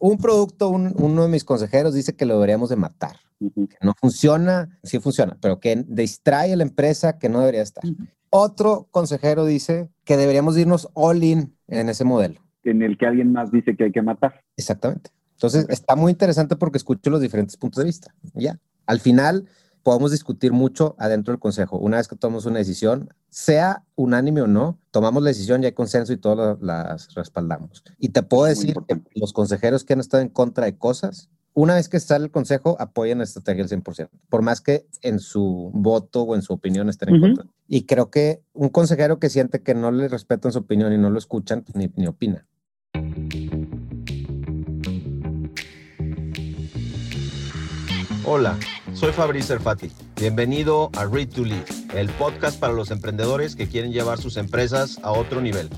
un producto, uno de mis consejeros dice que lo deberíamos de matar. que no funciona, sí funciona, pero que distrae a la empresa que no debería estar. Otro consejero dice que deberíamos irnos all in en ese modelo. En el que alguien más dice que hay que matar. Exactamente. Entonces, está muy interesante porque escucho los diferentes puntos de vista. Ya. Al final, podemos discutir mucho adentro del consejo. Una vez que tomamos una decisión, sea unánime o no, tomamos la decisión y hay consenso y todos las respaldamos. Y te puedo decir que los consejeros que han estado en contra de cosas, una vez que sale el consejo, apoyan la estrategia al 100%, por más que en su voto o en su opinión estén en contra. Y creo que un consejero que siente que no le respetan su opinión y no lo escuchan, pues, ni, ni opina. Hola, soy Fabrice Erfati. Bienvenido a Read to Lead, el podcast para los emprendedores que quieren llevar sus empresas a otro nivel.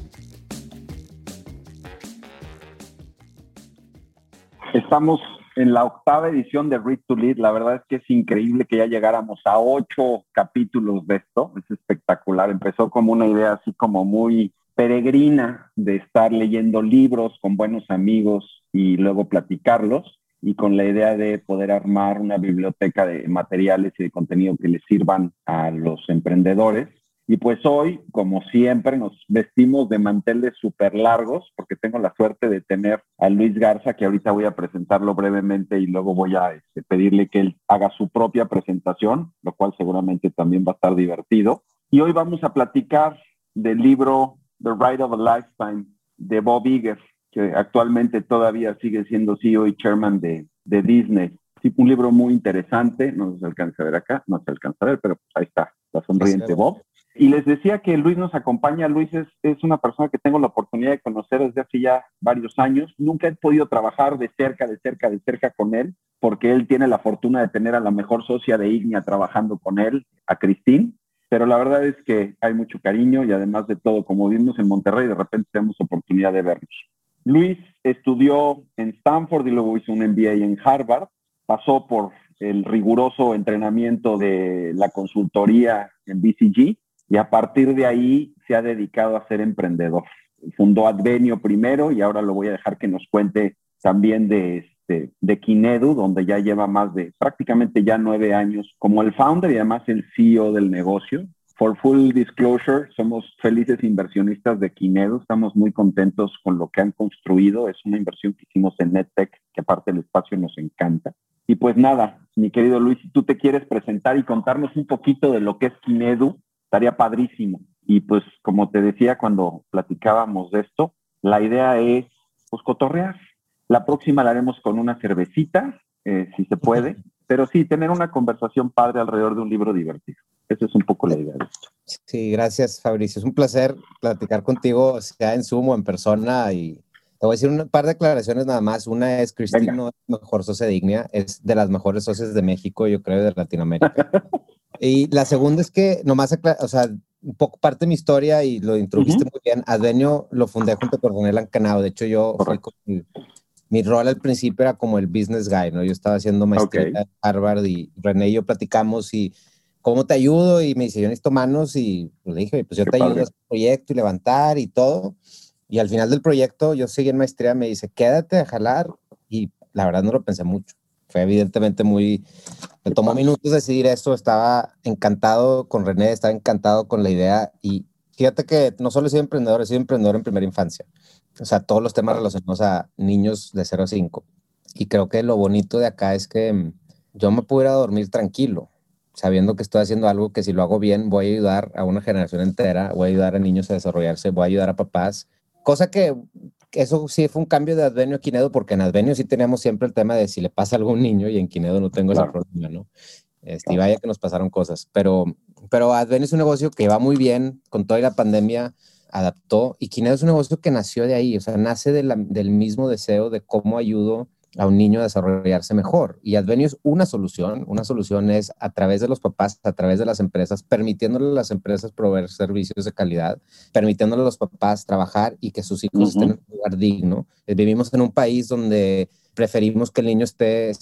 Estamos en la octava edición de Read to Lead. La verdad es que es increíble que ya llegáramos a ocho capítulos de esto. Es espectacular. Empezó como una idea así como muy peregrina de estar leyendo libros con buenos amigos y luego platicarlos y con la idea de poder armar una biblioteca de materiales y de contenido que les sirvan a los emprendedores. Y pues hoy, como siempre, nos vestimos de manteles súper largos porque tengo la suerte de tener a Luis Garza, que ahorita voy a presentarlo brevemente y luego voy a este, pedirle que él haga su propia presentación, lo cual seguramente también va a estar divertido. Y hoy vamos a platicar del libro The Ride of a Lifetime de Bob Iger, que actualmente todavía sigue siendo CEO y chairman de, de Disney. Sí, un libro muy interesante, no se alcanza a ver acá, no se alcanza a ver, pero pues ahí está, la sonriente Bob. Y les decía que Luis nos acompaña. Luis es, es, una persona que tengo la oportunidad de conocer desde hace ya varios años. Nunca he podido trabajar de cerca, de cerca, de cerca con él, porque él tiene la fortuna de tener a la mejor socia de Ignia trabajando con él, a Cristín. Pero la verdad es que hay mucho cariño y además de todo, como vimos en Monterrey, de repente tenemos oportunidad de vernos. Luis estudió en Stanford y luego hizo un MBA en Harvard. Pasó por el riguroso entrenamiento de la consultoría en BCG y a partir de ahí se ha dedicado a ser emprendedor. Fundó Advenio primero y ahora lo voy a dejar que nos cuente también de, este, Kinedu, donde ya lleva más de prácticamente ya nueve años como el founder y además el CEO del negocio. For full disclosure, somos felices inversionistas de Kinedo, estamos muy contentos con lo que han construido, es una inversión que hicimos en NetTech, que aparte del espacio nos encanta. Y pues nada, mi querido Luis, si tú te quieres presentar y contarnos un poquito de lo que es Kinedu, estaría padrísimo. Y pues como te decía cuando platicábamos de esto, la idea es pues cotorrear. La próxima la haremos con una cervecita, eh, si se puede, pero sí, tener una conversación padre alrededor de un libro divertido. Esa es un poco la idea de esto. Sí, gracias Fabricio. Es un placer platicar contigo, sea en Zoom o en persona. Y te voy a decir un par de declaraciones nada más. Una es, Cristina no es mejor socia digna, es de las mejores socias de México, yo creo, de Latinoamérica. y la segunda es que, nomás, o sea, un poco parte de mi historia y lo introdujiste muy bien. Advenio lo fundé junto con Ronel Ancanado. De hecho, yo fui con mi rol al principio era como el business guy, ¿no? Yo estaba haciendo maestría en Harvard y René y yo platicamos y ¿cómo te ayudo? Y me dice, yo necesito manos y pues, le dije, pues yo te ayudo a este proyecto y levantar y todo. Y al final del proyecto, yo seguí en maestría, me dice, quédate a jalar. Y la verdad no lo pensé mucho. Fue evidentemente muy... Me tomó minutos decidir esto, estaba encantado con René, estaba encantado con la idea y fíjate que no solo he sido emprendedor, he sido emprendedor en primera infancia. O sea, todos los temas relacionados a niños de 0 a 5. Y creo que lo bonito de acá es que mm, yo me puedo ir a dormir tranquilo, sabiendo que estoy haciendo algo que si lo hago bien voy a ayudar a una generación entera, voy a ayudar a niños a desarrollarse, voy a ayudar a papás. Cosa que eso sí fue un cambio de Advenio a Quinedo, porque en Advenio sí teníamos siempre el tema de si le pasa a algún niño y en Quinedo no tengo ese problema, ¿no? Este, Y vaya que nos pasaron cosas, pero, pero Advenio es un negocio que va muy bien con toda la pandemia adaptó y Quinedo es un negocio que nació de ahí, o sea, nace del mismo deseo de cómo ayudo a un niño a desarrollarse mejor. Y Advenio es una solución, una solución es a través de los papás, a través de las empresas, permitiéndole a las empresas proveer servicios de calidad, permitiéndole a los papás trabajar y que sus hijos estén en un lugar digno. Eh, vivimos en un país donde preferimos que el niño esté,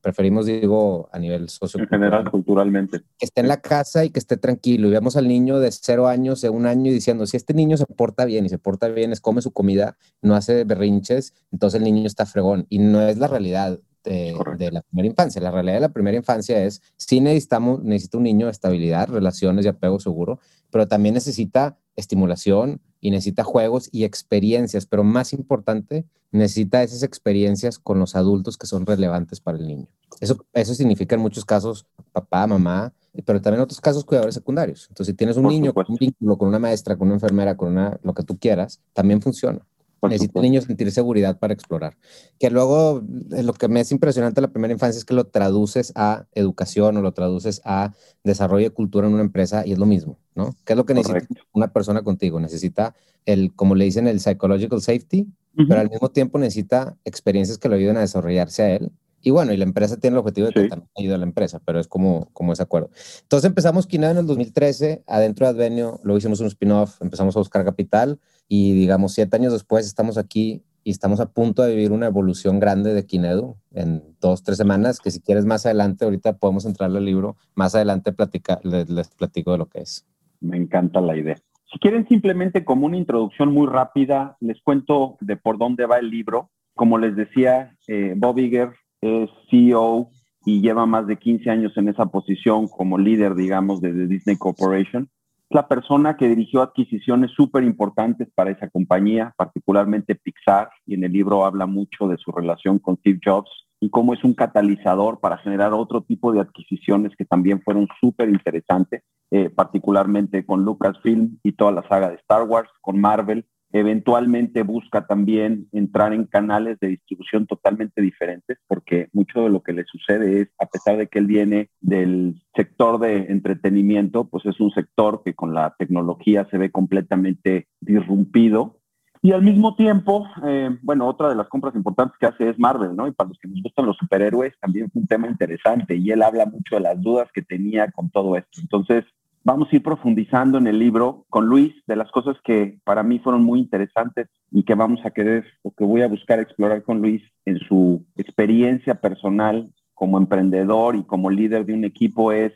preferimos, digo, a nivel socio. En general, culturalmente. Que esté en la casa y que esté tranquilo. Y vemos al niño de cero años, de un año, y diciendo, si este niño se porta bien y se porta bien, es come su comida, no hace berrinches, entonces el niño está fregón. Y no es la realidad. De, de, la primera infancia. La realidad de la primera infancia es, sí necesitamos, necesita un niño estabilidad, relaciones y apego seguro, pero también necesita estimulación y necesita juegos y experiencias, pero más importante, necesita esas experiencias con los adultos que son relevantes para el niño. Eso, eso significa en muchos casos papá, mamá, pero también en otros casos cuidadores secundarios. Entonces, si tienes un niño con un vínculo con una maestra, con una enfermera, con una, lo que tú quieras, también funciona. Necesita el niño sentir seguridad para explorar. Que luego eh, lo que me es impresionante la primera infancia es que lo traduces a educación o lo traduces a desarrollo de cultura en una empresa y es lo mismo, ¿no? ¿Qué es lo que necesita una persona contigo? Necesita el, como le dicen, el psychological safety, pero al mismo tiempo necesita experiencias que lo ayuden a desarrollarse a él y bueno, y la empresa tiene el objetivo de que también ayude a la empresa, pero es como, como ese acuerdo. Entonces empezamos Kineo en el 2013, adentro de Advenio, luego hicimos un spin-off, empezamos a buscar capital y digamos siete años después estamos aquí y estamos a punto de vivir una evolución grande de Kinedu en dos, tres semanas, que si quieres más adelante, ahorita podemos entrar al libro, más adelante platica, les, les platico de lo que es. Me encanta la idea. Si quieren simplemente como una introducción muy rápida, les cuento de por dónde va el libro. Como les decía, eh, Bob Iger es CEO y lleva más de 15 años en esa posición como líder, digamos, de, Disney Corporation. Es la persona que dirigió adquisiciones súper importantes para esa compañía, particularmente Pixar, y en el libro habla mucho de su relación con Steve Jobs y cómo es un catalizador para generar otro tipo de adquisiciones que también fueron súper interesantes, eh, particularmente con Lucasfilm y toda la saga de Star Wars, con Marvel, Eventualmente busca también entrar en canales de distribución totalmente diferentes, porque mucho de lo que le sucede es, a pesar de que él viene del sector de entretenimiento, pues es un sector que con la tecnología se ve completamente disrumpido. Y al mismo tiempo, eh, bueno, otra de las compras importantes que hace es Marvel, ¿no? Y para los que nos gustan los superhéroes, también es un tema interesante. Y él habla mucho de las dudas que tenía con todo esto. Entonces, vamos a ir profundizando en el libro con Luis de las cosas que para mí fueron muy interesantes y que vamos a querer o que voy a buscar explorar con Luis en su experiencia personal como emprendedor y como líder de un equipo es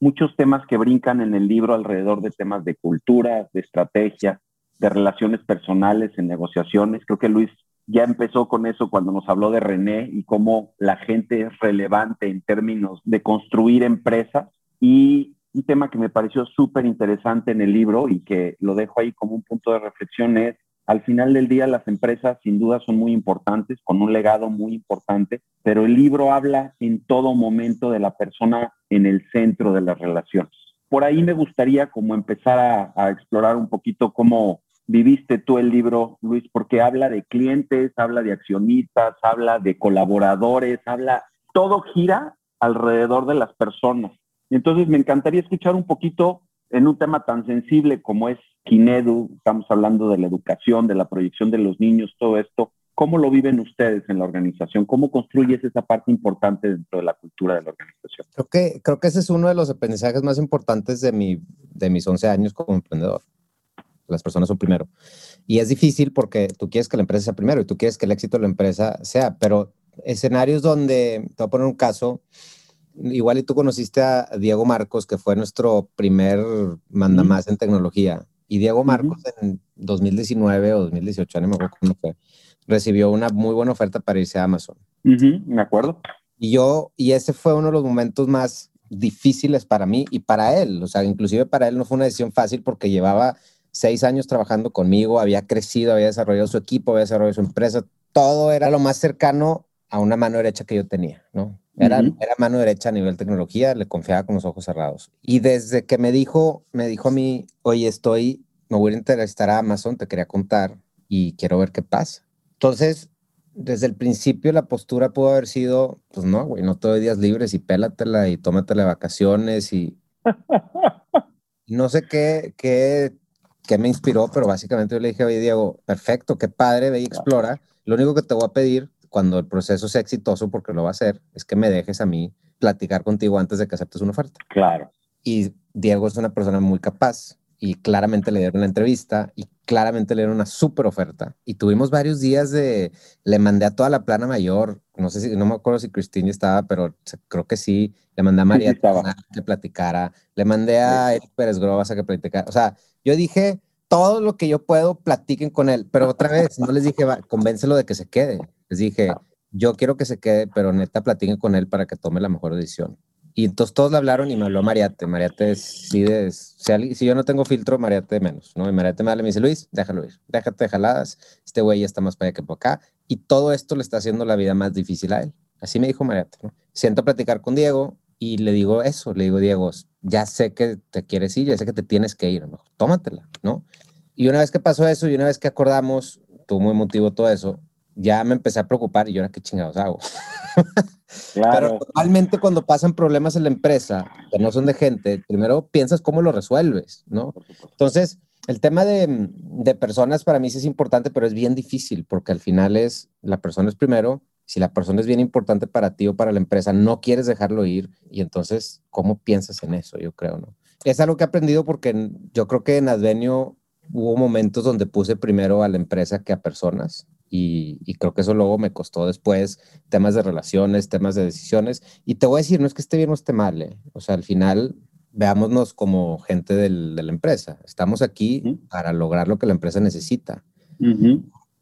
muchos temas que brincan en el libro alrededor de temas de cultura, de estrategia, de relaciones personales, en negociaciones. Creo que Luis ya empezó con eso cuando nos habló de René y cómo la gente es relevante en términos de construir empresas. Y un tema que me pareció súper interesante en el libro y que lo dejo ahí como un punto de reflexión es, al final del día las empresas sin duda son muy importantes, con un legado muy importante, pero el libro habla en todo momento de la persona en el centro de las relaciones. Por ahí me gustaría como empezar a, a explorar un poquito cómo viviste tú el libro, Luis, porque habla de clientes, habla de accionistas, habla de colaboradores, habla, todo gira alrededor de las personas entonces me encantaría escuchar un poquito en un tema tan sensible como es Kinedu, estamos hablando de la educación, de la proyección de los niños, todo esto. ¿Cómo lo viven ustedes en la organización? ¿Cómo construyes esa parte importante dentro de la cultura de la organización? Creo que, creo que ese es uno de los aprendizajes más importantes de, mi, de mis 11 años como emprendedor. Las personas son primero. Y es difícil porque tú quieres que la empresa sea primero y tú quieres que el éxito de la empresa sea, pero escenarios donde, te voy a poner un caso, igual y tú conociste a Diego Marcos, que fue nuestro primer mandamás en tecnología. Y Diego Marcos en 2019 o 2018, no me acuerdo cómo fue, recibió una muy buena oferta para irse a Amazon. me acuerdo. Y yo, y ese fue uno de los momentos más difíciles para mí y para él. O sea, inclusive para él no fue una decisión fácil porque llevaba seis años trabajando conmigo, había crecido, había desarrollado su equipo, había desarrollado su empresa. Todo era lo más cercano a una mano derecha que yo tenía, ¿no? Era, era, mano derecha a nivel tecnología, le confiaba con los ojos cerrados. Y desde que me dijo, me dijo a mí, oye, estoy, me voy a interesar a Amazon, te quería contar y quiero ver qué pasa. Entonces, desde el principio la postura pudo haber sido, pues no, güey, no te doy días libres y pélatela y tómatela vacaciones y... no sé qué, qué, qué me inspiró, pero básicamente yo le dije, oye, Diego, perfecto, qué padre, ve y explora. Lo único que te voy a pedir cuando el proceso sea exitoso, porque lo va a hacer, es que me dejes a mí platicar contigo antes de que aceptes una oferta. Claro. Y Diego es una persona muy capaz y claramente le dieron una entrevista y claramente le dieron una súper oferta. Y tuvimos varios días de, le mandé a toda la plana mayor, no sé si, no me acuerdo si Cristina estaba, pero creo que sí, le mandé a María que platicara, le mandé a Eric Pérez Grobas a que platicara, o sea, yo dije, todo lo que yo puedo, platiquen con él, pero otra vez, no les dije, va, convéncelo de que se quede, les dije, yo quiero que se quede, pero neta platiquen con él para que tome la mejor decisión. Y entonces todos le hablaron y me habló Mariate. Mariate sí de, si, si, yo no tengo filtro, Mariate menos, ¿no? Y Mariate me habla y me dice, Luis, déjalo ir, déjate de jaladas, este güey ya está más para allá que por acá. Y todo esto le está haciendo la vida más difícil a él. Así me dijo Mariate, ¿no? Siento a platicar con Diego y le digo eso, le digo, Diego, ya sé que te quieres ir, ya sé que te tienes que ir, ¿no? tómatela, ¿no? Y una vez que pasó eso y una vez que acordamos, tuvo muy emotivo todo eso, ya me empecé a preocupar y yo ahora qué chingados hago. Pero normalmente cuando pasan problemas en la empresa que no son de gente, primero piensas cómo lo resuelves, ¿no? Entonces, el tema de, de, personas para mí sí es importante, pero es bien difícil porque al final es, la persona es primero, si la persona es bien importante para ti o para la empresa, no quieres dejarlo ir y entonces, ¿cómo piensas en eso? Yo creo, ¿no? Es algo que he aprendido porque yo creo que en Advenio hubo momentos donde puse primero a la empresa que a personas y, creo que eso luego me costó después temas de relaciones, temas de decisiones. Y te voy a decir, no es que esté bien o esté mal, ¿eh? o sea, al final veámonos como gente de la empresa. Estamos aquí para lograr lo que la empresa necesita.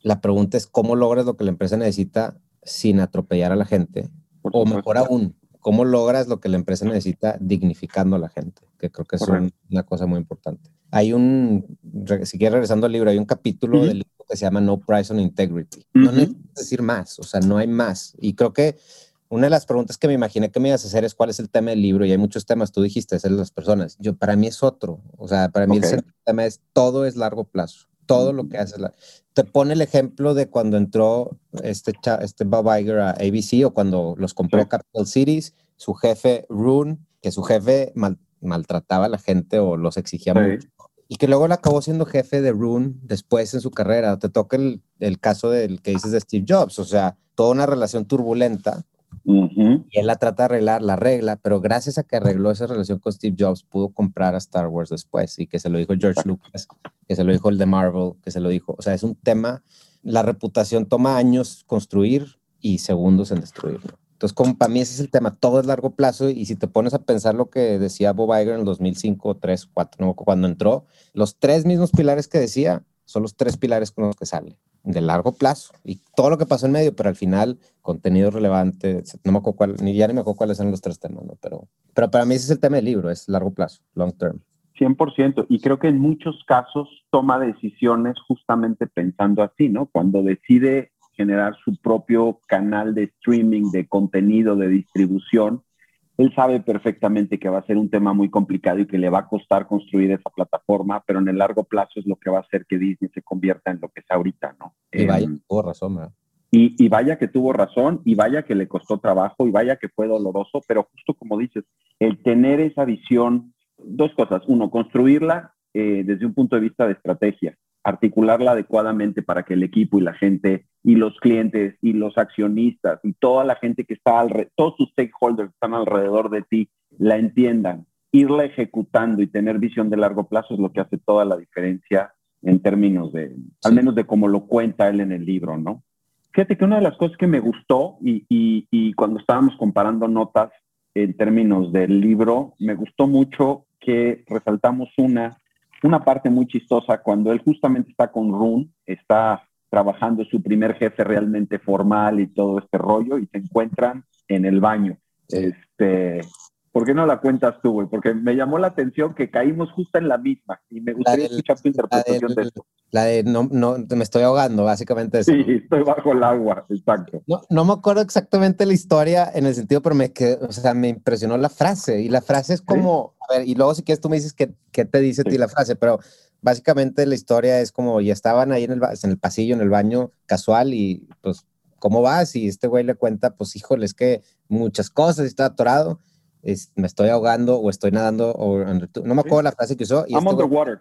La pregunta es cómo logras lo que la empresa necesita sin atropellar a la gente. o mejor aún, cómo logras lo que la empresa necesita dignificando a la gente, que creo que es una cosa muy importante. Hay un, si quieres regresando al libro, hay un capítulo del libro que se llama No Price on Integrity. No necesitas decir más, o sea, no hay más. Y creo que una de las preguntas que me imaginé que me ibas a hacer es cuál es el tema del libro, y hay muchos temas, tú dijiste, es de las personas. Yo, para mí es otro, o sea, para mí el tema es todo es largo plazo, todo lo que haces. Te pone el ejemplo de cuando entró este, este Bob Iger a ABC o cuando los compró Capital Cities, su jefe Rune, que su jefe maltrataba a la gente o los exigía mucho y que luego él acabó siendo jefe de Rune después en su carrera. Te toca el, el, caso del que dices de Steve Jobs, o sea, toda una relación turbulenta. Y él la trata de arreglar, la regla, pero gracias a que arregló esa relación con Steve Jobs, pudo comprar a Star Wars después y que se lo dijo George Lucas, que se lo dijo el de Marvel, que se lo dijo. O sea, es un tema, la reputación toma años construir y segundos en destruirlo. Entonces, como para mí ese es el tema, todo es largo plazo y si te pones a pensar lo que decía Bob Iger en el 2005, 3, 4, no, cuando entró, los tres mismos pilares que decía son los tres pilares con los que sale, de largo plazo y todo lo que pasó en medio, pero al final contenido relevante, no me acuerdo cuál, ni ya ni me acuerdo cuáles son los tres temas, ¿no? pero, pero para mí ese es el tema del libro, es largo plazo, long term. 100%, y creo que en muchos casos toma decisiones justamente pensando así, ¿no? Cuando decide generar su propio canal de streaming, de contenido, de distribución, él sabe perfectamente que va a ser un tema muy complicado y que le va a costar construir esa plataforma, pero en el largo plazo es lo que va a hacer que Disney se convierta en lo que es ahorita, ¿no? Y vaya, tuvo razón. Y, y, vaya que tuvo razón, y vaya que le costó trabajo, y vaya que fue doloroso, pero justo como dices, el tener esa visión, dos cosas. Uno, construirla eh, desde un punto de vista de estrategia articularla adecuadamente para que el equipo y la gente y los clientes y los accionistas y toda la gente que está alrededor, todos sus stakeholders que están alrededor de ti la entiendan, irla ejecutando y tener visión de largo plazo es lo que hace toda la diferencia en términos de, al menos de cómo lo cuenta él en el libro, ¿no? Fíjate que una de las cosas que me gustó y, y, y cuando estábamos comparando notas en términos del libro, me gustó mucho que resaltamos una una parte muy chistosa cuando él justamente está con Rune, está trabajando su primer jefe realmente formal y todo este rollo y se encuentran en el baño. Este, ¿Por qué no la cuentas tú, güey? Porque me llamó la atención que caímos justo en la misma y me gustaría escuchar tu interpretación de eso. La de no, no, me estoy ahogando, básicamente. Eso. Sí, estoy bajo el agua, exacto. No, no me acuerdo exactamente la historia en el sentido, pero me, que, o sea, me impresionó la frase y la frase es como, a ver, y luego si quieres tú me dices qué, qué te dice a ti la frase, pero básicamente la historia es como ya estaban ahí en el, en el pasillo, en el baño casual y pues, ¿cómo vas? Y este güey le cuenta, pues, híjole, es que muchas cosas, está atorado me estoy ahogando o estoy nadando o no me acuerdo la frase que usó. Y I'm este underwater.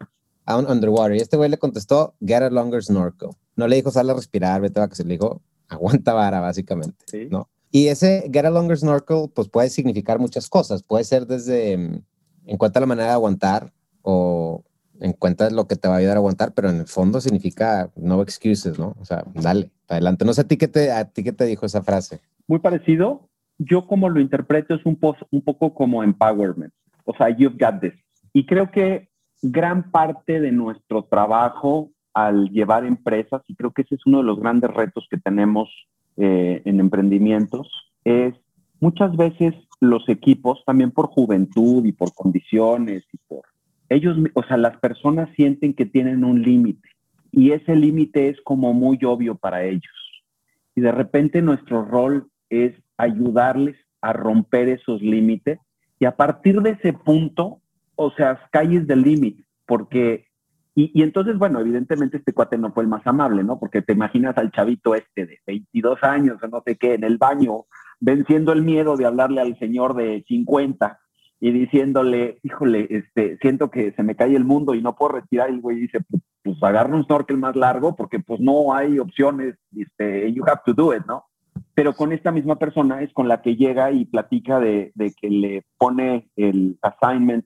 I'm underwater. Y este güey le contestó, get a longer snorkel. No le dijo, sale a respirar, vete a que se le dijo, aguanta vara, básicamente. ¿no? Y ese get a longer snorkel, pues puede significar muchas cosas. Puede ser desde, mm, en cuanto a la manera de aguantar o encuentras lo que te va a ayudar a aguantar, pero en el fondo significa no excuses, ¿no? O sea, dale, adelante. No sé a ti qué te, a ti qué te dijo esa frase. Muy parecido. Yo como lo interpreto es un, un poco como empowerment. O sea, you've got this. Y creo que gran parte de nuestro trabajo al llevar empresas, y creo que ese es uno de los grandes retos que tenemos eh, en emprendimientos, es muchas veces los equipos, también por juventud y por condiciones y por ellos, o sea, las personas sienten que tienen un límite y ese límite es como muy obvio para ellos. Y de repente nuestro rol es ayudarles a romper esos límites y a partir de ese punto, o sea, calles del límite, porque, y, entonces, bueno, evidentemente este cuate no fue el más amable, ¿no? Porque te imaginas al chavito este de 22 años o no sé qué, en el baño, venciendo el miedo de hablarle al señor de 50 y diciéndole, híjole, este, siento que se me cae el mundo y no puedo retirar. Y el güey dice, pues, pues agarra un snorkel más largo porque pues no hay opciones, este, you have to do it, ¿no? Pero con esta misma persona es con la que llega y platica de, de que le pone el assignment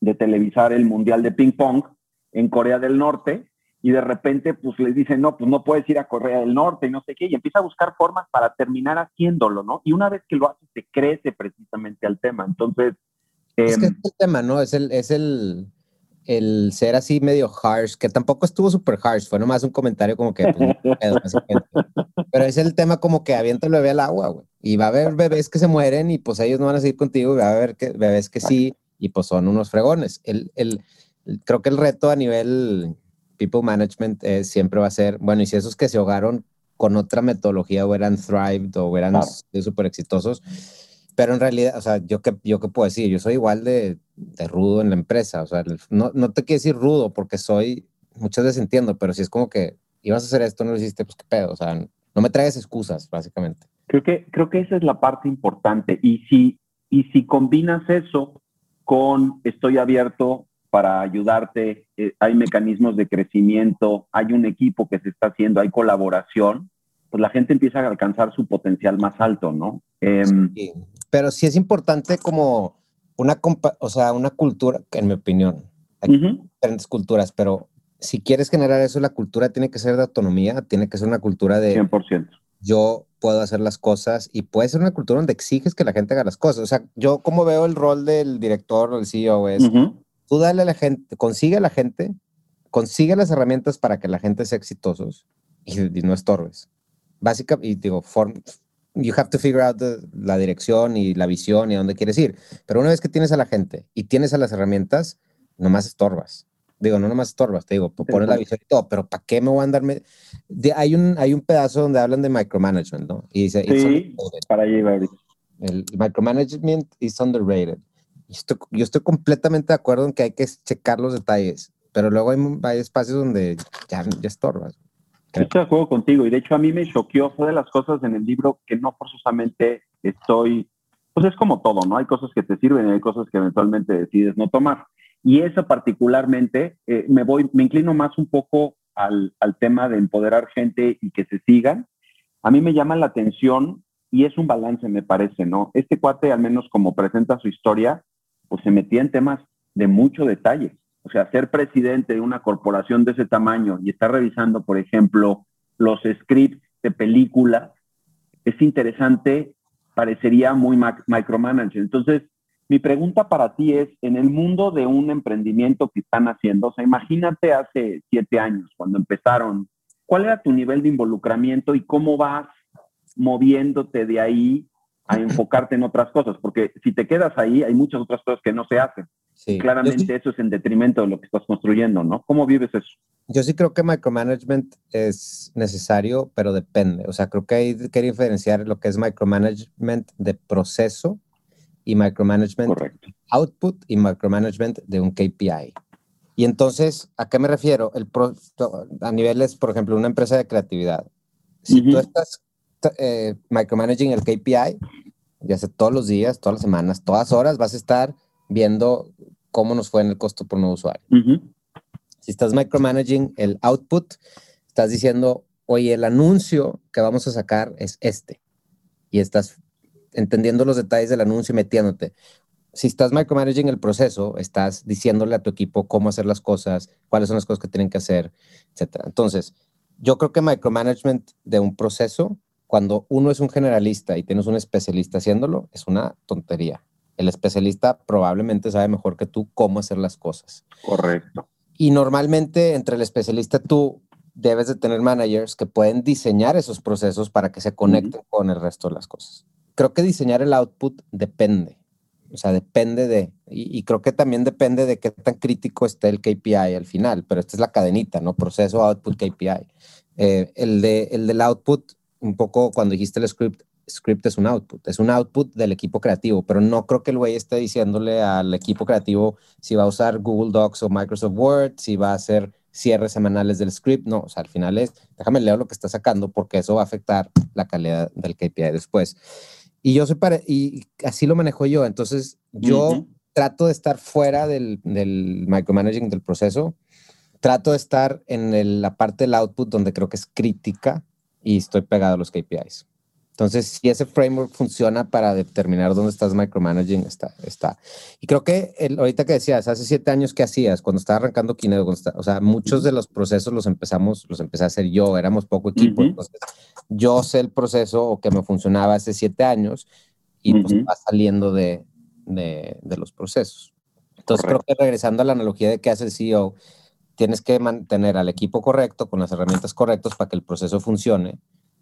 de televisar el Mundial de Ping Pong en Corea del Norte y de repente pues les dicen, no, pues no puedes ir a Corea del Norte y no sé qué, y empieza a buscar formas para terminar haciéndolo, ¿no? Y una vez que lo hace, se crece precisamente al tema. Entonces, es que es el tema, ¿no? Es el, es el, el ser así medio harsh, que tampoco estuvo súper harsh, fue nomás un comentario como que... Pues, Pero es el tema como que avienta el bebé al agua, güey. Y va a haber bebés que se mueren y pues ellos no van a seguir contigo, y va a haber que, bebés que sí, y pues son unos fregones. El, el, creo que el reto a nivel people management eh, siempre va a ser, bueno, y si esos que se ahogaron con otra metodología o eran thrived o eran súper exitosos, pero en realidad, o sea, yo qué, yo qué puedo decir, yo soy igual de, de rudo en la empresa, o sea, no, no te quiero decir rudo porque soy, muchas veces entiendo, pero si es como que ibas a hacer esto, no lo hiciste, pues qué pedo, o sea, no me traigas excusas, básicamente. Creo que, creo que esa es la parte importante. Y si, y si combinas eso con estoy abierto para ayudarte, eh, hay mecanismos de crecimiento, hay un equipo que se está haciendo, hay colaboración, pues la gente empieza a alcanzar su potencial más alto, ¿no? Eh, sí pero sí es importante como una, o sea, una cultura, en mi opinión, hay diferentes culturas, pero si quieres generar eso, la cultura tiene que ser de autonomía, tiene que ser una cultura de... 100%. Yo puedo hacer las cosas y puede ser una cultura donde exiges que la gente haga las cosas. O sea, yo como veo el rol del director o del CEO es, tú dale a la gente, consigue a la gente, consigue las herramientas para que la gente sea exitosos y, no estorbes. Básica, y digo, form, you have to figure out la dirección y la visión y a dónde quieres ir. Pero una vez que tienes a la gente y tienes a las herramientas, nomás estorbas. Digo, no nomás estorbas, te digo, pones la visión y todo, pero ¿para qué me voy a andarme? hay, un, hay un pedazo donde hablan de micromanagement, ¿no? Y dice, sí, para allí El micromanagement is underrated. Yo estoy, yo estoy completamente de acuerdo en que hay que checar los detalles, pero luego hay, hay espacios donde ya, ya estorbas. Estoy de acuerdo contigo y de hecho a mí me choqueó, fue de las cosas en el libro que no forzosamente estoy, pues es como todo, ¿no? Hay cosas que te sirven y hay cosas que eventualmente decides no tomar. Y eso particularmente, eh, me voy, me inclino más un poco al, al tema de empoderar gente y que se sigan. A mí me llama la atención y es un balance, me parece, ¿no? Este cuate, al menos como presenta su historia, pues se metía en temas de mucho detalle. O sea, ser presidente de una corporación de ese tamaño y estar revisando, por ejemplo, los scripts de película, es interesante, parecería muy micromanager. Entonces, mi pregunta para ti es, en el mundo de un emprendimiento que están haciendo, o sea, imagínate hace siete años, cuando empezaron, ¿cuál era tu nivel de involucramiento y cómo vas moviéndote de ahí a enfocarte en otras cosas? Porque si te quedas ahí, hay muchas otras cosas que no se hacen. Claramente eso es en detrimento de lo que estás construyendo, ¿no? ¿Cómo vives eso? Yo sí creo que micromanagement es necesario, pero depende. O sea, creo que hay que diferenciar lo que es micromanagement de proceso y micromanagement Correcto. output y micromanagement de un KPI. Y entonces, ¿a qué me refiero? El a niveles, por ejemplo, una empresa de creatividad. Si tú estás eh, micromanaging el KPI, ya sea todos los días, todas las semanas, todas horas, vas a estar viendo cómo nos fue en el costo por nuevo usuario. Si estás micromanaging el output, estás diciendo, oye, el anuncio que vamos a sacar es este. Y estás entendiendo los detalles del anuncio y metiéndote. si estás micromanaging el proceso, estás diciéndole a tu equipo cómo hacer las cosas, cuáles son las cosas que tienen que hacer, etc. Entonces, yo creo que micromanagement de un proceso, cuando uno es un generalista y tienes un especialista haciéndolo, es una tontería. El especialista probablemente sabe mejor que tú cómo hacer las cosas. Correcto. Y normalmente entre el especialista tú debes de tener managers que pueden diseñar esos procesos para que se conecten con el resto de las cosas. Creo que diseñar el output depende. O sea, depende de, y, creo que también depende de qué tan crítico esté el KPI al final, pero esta es la cadenita, ¿no? Proceso, output, KPI. Eh, el, de, el del output, un poco cuando dijiste el script, script es un output, es un output del equipo creativo, pero no creo que el güey esté diciéndole al equipo creativo si va a usar Google Docs o Microsoft Word, si va a hacer cierres semanales del script, no, o sea, al final es, déjame leer lo que está sacando porque eso va a afectar la calidad del KPI después. Y yo soy para, y así lo manejo yo, entonces yo trato de estar fuera del, del, micromanaging del proceso, trato de estar en la parte del output donde creo que es crítica y estoy pegado a los KPIs. Entonces, si ese framework funciona para determinar dónde estás micromanaging, está. está. Y creo que el, ahorita que decías, hace siete años, ¿qué hacías? Cuando estaba arrancando Kinedo, o sea, muchos de los procesos los empezamos, los empecé a hacer yo, éramos poco equipo. Entonces, yo sé el proceso que me funcionaba hace siete años y pues va saliendo de, de, de los procesos. Entonces, creo que regresando a la analogía de qué hace el CEO, tienes que mantener al equipo correcto, con las herramientas correctas para que el proceso funcione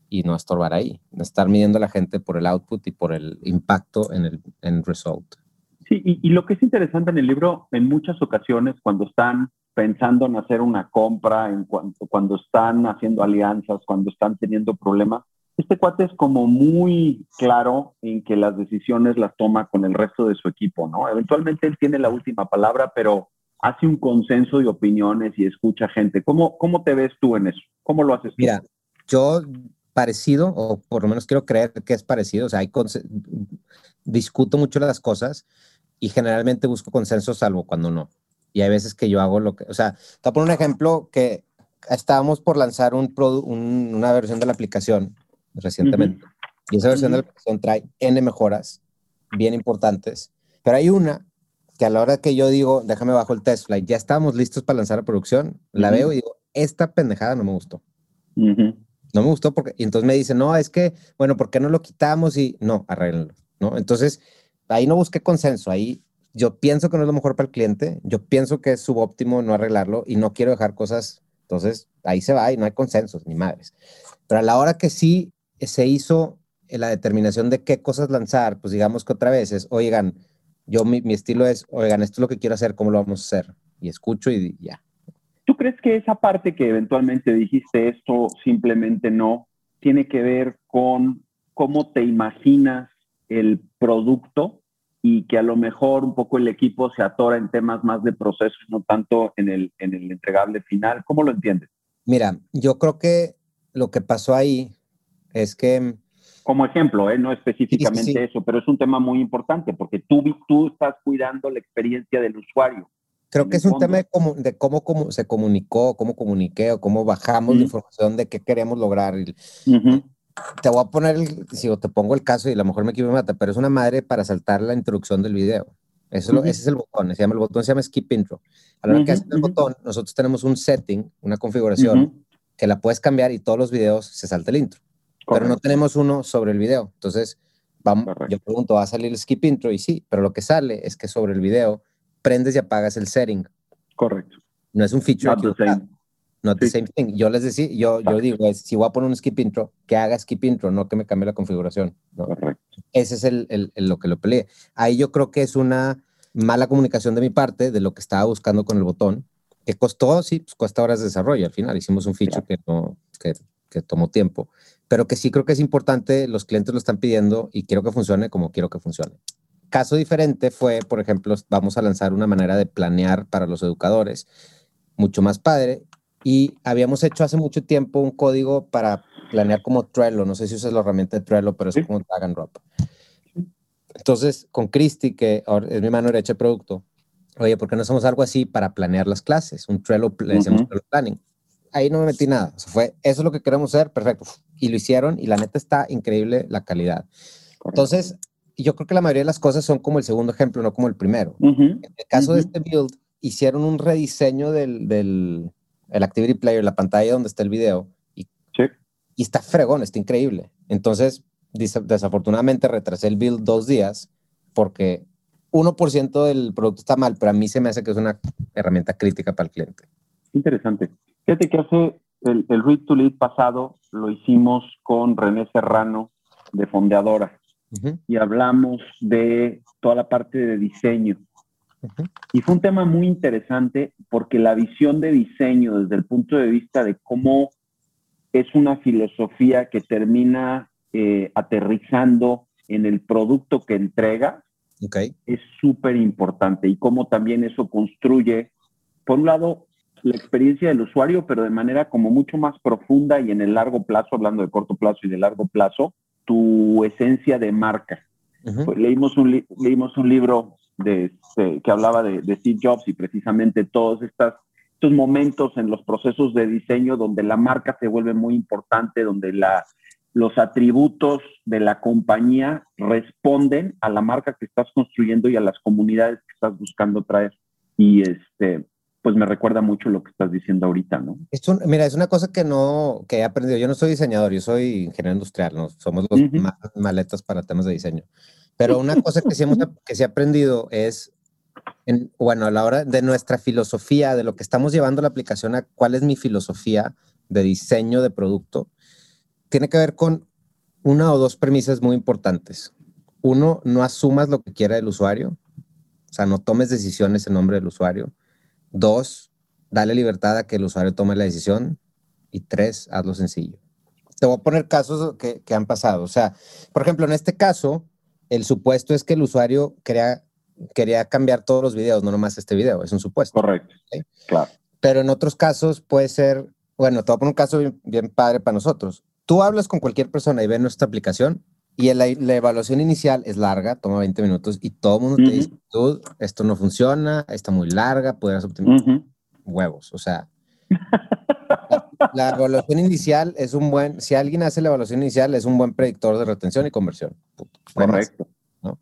y no estorbar ahí, estar midiendo a la gente por el output y por el impacto en el en result. Sí, y, lo que es interesante en el libro, en muchas ocasiones cuando están pensando en hacer una compra, en cuanto, cuando están haciendo alianzas, cuando están teniendo problemas, este cuate es como muy claro en que las decisiones las toma con el resto de su equipo, ¿no? Eventualmente él tiene la última palabra, pero hace un consenso de opiniones y escucha gente. ¿Cómo, cómo te ves tú en eso? ¿Cómo lo haces tú? Mira, yo parecido, o por lo menos quiero creer que es parecido, o sea, hay discuto mucho las cosas y generalmente busco consenso salvo cuando no. Y hay veces que yo hago lo que, o sea, te voy a poner un ejemplo que estábamos por lanzar un, una versión de la aplicación recientemente. Y esa versión de la aplicación trae N mejoras bien importantes, pero hay una que a la hora que yo digo, déjame bajo el test flight, ya estamos listos para lanzar la producción, la veo y digo, esta pendejada no me gustó no me gustó porque, y entonces me dice, no, es que, bueno, ¿por qué no lo quitamos? Y no, arreglenlo, ¿no? Entonces, ahí no busqué consenso, ahí yo pienso que no es lo mejor para el cliente, yo pienso que es subóptimo no arreglarlo y no quiero dejar cosas, entonces ahí se va y no hay consensos, ni madres. Pero a la hora que sí se hizo la determinación de qué cosas lanzar, pues digamos que otra vez es, oigan, yo mi, mi estilo es, oigan, esto es lo que quiero hacer, ¿cómo lo vamos a hacer? Y escucho y ya, ¿Tú crees que esa parte que eventualmente dijiste esto simplemente no tiene que ver con cómo te imaginas el producto y que a lo mejor un poco el equipo se atora en temas más de procesos, no tanto en el, en el entregable final? ¿Cómo lo entiendes? Mira, yo creo que lo que pasó ahí es que... Como ejemplo, ¿eh? no específicamente eso, pero es un tema muy importante porque tú, tú estás cuidando la experiencia del usuario. Creo que es un tema de cómo, de cómo, cómo, se comunicó, cómo comuniqué o cómo bajamos la información de qué queremos lograr. Te voy a poner, si te pongo el caso y a lo mejor me equivoco mata, pero es una madre para saltar la introducción del video. Eso Ese es el botón, se llama, el botón se llama Skip Intro. A la hora que haces el botón, nosotros tenemos un setting, una configuración, que la puedes cambiar y todos los videos se salta el intro. Pero no tenemos uno sobre el video. Entonces, vamos, yo pregunto, ¿va a salir el Skip Intro? Y sí, pero lo que sale es que sobre el video prendes y apagas el setting. Correcto. No es un feature. Not the same. Not the same thing. Yo les decía, yo, yo digo, si voy a poner un skip intro, que haga skip intro, no que me cambie la configuración. Correcto. Ese es el, el, lo que lo peleé. Ahí yo creo que es una mala comunicación de mi parte de lo que estaba buscando con el botón, que costó, sí, pues cuesta horas de desarrollo. Al final hicimos un feature que, no, que, que tomó tiempo, pero que sí creo que es importante, los clientes lo están pidiendo y quiero que funcione como quiero que funcione. Caso diferente fue, por ejemplo, vamos a lanzar una manera de planear para los educadores, mucho más padre. Y habíamos hecho hace mucho tiempo un código para planear como Trello. No sé si usas la herramienta de Trello, pero es como Drag and Drop. Entonces, con Christy, que es mi mano derecha de producto, oye, ¿por qué no hacemos algo así para planear las clases? Un Trello, le decimos Trello Planning. Ahí no me metí nada. fue, eso es lo que queremos hacer, perfecto. Y lo hicieron y la neta está increíble la calidad. Entonces, yo creo que la mayoría de las cosas son como el segundo ejemplo, no como el primero. En el caso de este build, hicieron un rediseño del, del el Activity Player, la pantalla donde está el video, y, y está fregón, está increíble. Entonces, desafortunadamente retrasé el build dos días porque 1% del producto está mal, pero a mí se me hace que es una herramienta crítica para el cliente. Interesante. Fíjate que hace el, el Read to Lead pasado lo hicimos con René Serrano de Fondeadora y hablamos de toda la parte de diseño. Y fue un tema muy interesante porque la visión de diseño desde el punto de vista de cómo es una filosofía que termina eh, aterrizando en el producto que entrega es súper importante y cómo también eso construye, por un lado, la experiencia del usuario, pero de manera como mucho más profunda y en el largo plazo, hablando de corto plazo y de largo plazo, tu esencia de marca. Pues leímos, un leímos un libro de, este, que hablaba de, de, Steve Jobs y precisamente todos estas, estos momentos en los procesos de diseño donde la marca se vuelve muy importante, donde la, los atributos de la compañía responden a la marca que estás construyendo y a las comunidades que estás buscando traer. Y este, pues me recuerda mucho lo que estás diciendo ahorita, ¿no? mira, es una cosa que no, que he aprendido. Yo no soy diseñador, yo soy ingeniero industrial, ¿no? Somos los más maletas para temas de diseño. Pero una cosa que sí, hemos, que sí he aprendido es, en, bueno, a la hora de nuestra filosofía, de lo que estamos llevando la aplicación a cuál es mi filosofía de diseño de producto, tiene que ver con una o dos premisas muy importantes. Uno, no asumas lo que quiera el usuario, o sea, no tomes decisiones en nombre del usuario. Dos, dale libertad a que el usuario tome la decisión. Y tres, hazlo sencillo. Te voy a poner casos que, que han pasado. O sea, por ejemplo, en este caso, el supuesto es que el usuario quería, quería cambiar todos los videos, no nomás este video, es un supuesto. Correcto. Claro. Pero en otros casos puede ser, bueno, te voy a poner un caso bien padre para nosotros tú hablas con cualquier persona y ves nuestra aplicación y la, evaluación inicial es larga, toma 20 minutos y todo el mundo te dice, tú, esto no funciona, está muy larga, podrías optimizar huevos. O sea, la, evaluación inicial es un buen, si alguien hace la evaluación inicial, es un buen predictor de retención y conversión. Correcto. ¿no?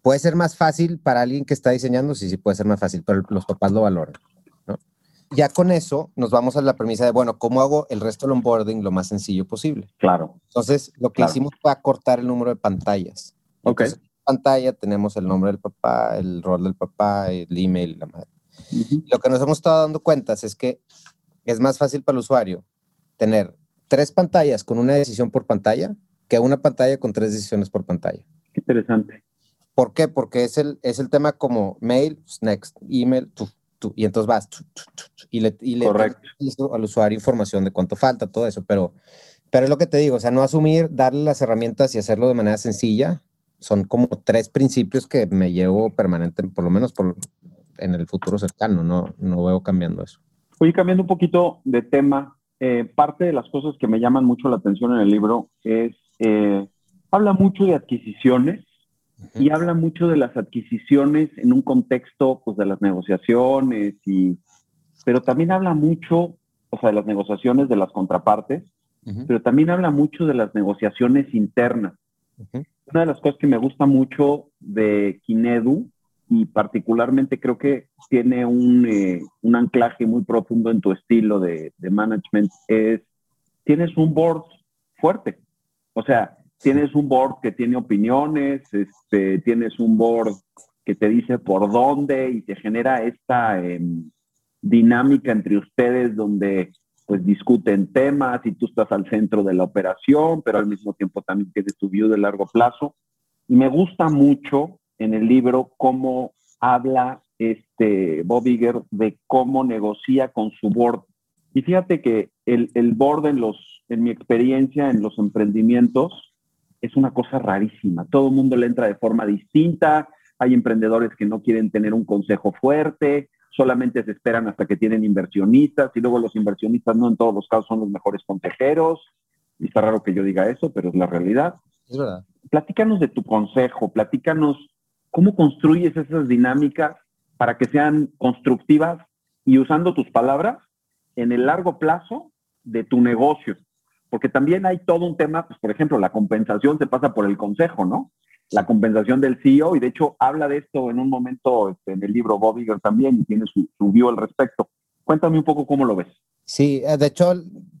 Puede ser más fácil para alguien que está diseñando, sí, sí puede ser más fácil, pero los papás lo valoran ya con eso nos vamos a la premisa de, bueno, ¿cómo hago el resto del onboarding lo más sencillo posible? Claro. Entonces, lo que hicimos fue acortar el número de pantallas. Ok. en pantalla tenemos el nombre del papá, el rol del papá, el email, la madre. Lo que nos hemos estado dando cuentas es que es más fácil para el usuario tener tres pantallas con una decisión por pantalla que una pantalla con tres decisiones por pantalla. Qué interesante. ¿Por qué? Porque es el, es el tema como mail, next, email, y entonces vas y le, y le al usuario información de cuánto falta, todo eso, pero, pero es lo que te digo, o sea, no asumir, darle las herramientas y hacerlo de manera sencilla, son como tres principios que me llevo permanente, por lo menos por, en el futuro cercano, no, no veo cambiando eso. Oye, cambiando un poquito de tema, eh, parte de las cosas que me llaman mucho la atención en el libro es, eh, habla mucho de adquisiciones y habla mucho de las adquisiciones en un contexto pues, de las negociaciones, y, pero también habla mucho, o sea, de las negociaciones de las contrapartes, pero también habla mucho de las negociaciones internas. Una de las cosas que me gusta mucho de Kinedu, y particularmente creo que tiene un, eh, un anclaje muy profundo en tu estilo de, de management, es, tienes un board fuerte. O sea, tienes un board que tiene opiniones, este, tienes un board que te dice por dónde y te genera esta em, dinámica entre ustedes donde pues discuten temas y tú estás al centro de la operación, pero al mismo tiempo también tienes tu view de largo plazo. Y me gusta mucho en el libro cómo habla este Bob Iger de cómo negocia con su board. Y fíjate que el, el board en, los, en mi experiencia en los emprendimientos es una cosa rarísima. Todo el mundo le entra de forma distinta. Hay emprendedores que no quieren tener un consejo fuerte, solamente se esperan hasta que tienen inversionistas y luego los inversionistas no en todos los casos son los mejores consejeros. Y está raro que yo diga eso, pero es la realidad. Es verdad. Platícanos de tu consejo, platícanos cómo construyes esas dinámicas para que sean constructivas y usando tus palabras en el largo plazo de tu negocio porque también hay todo un tema, pues por ejemplo, la compensación se pasa por el consejo, ¿no? la compensación del CEO, y de hecho habla de esto en un momento este, en el libro Bob Iger también, y tiene su, su view al respecto. Cuéntame un poco cómo lo ves. Sí, eh, de hecho,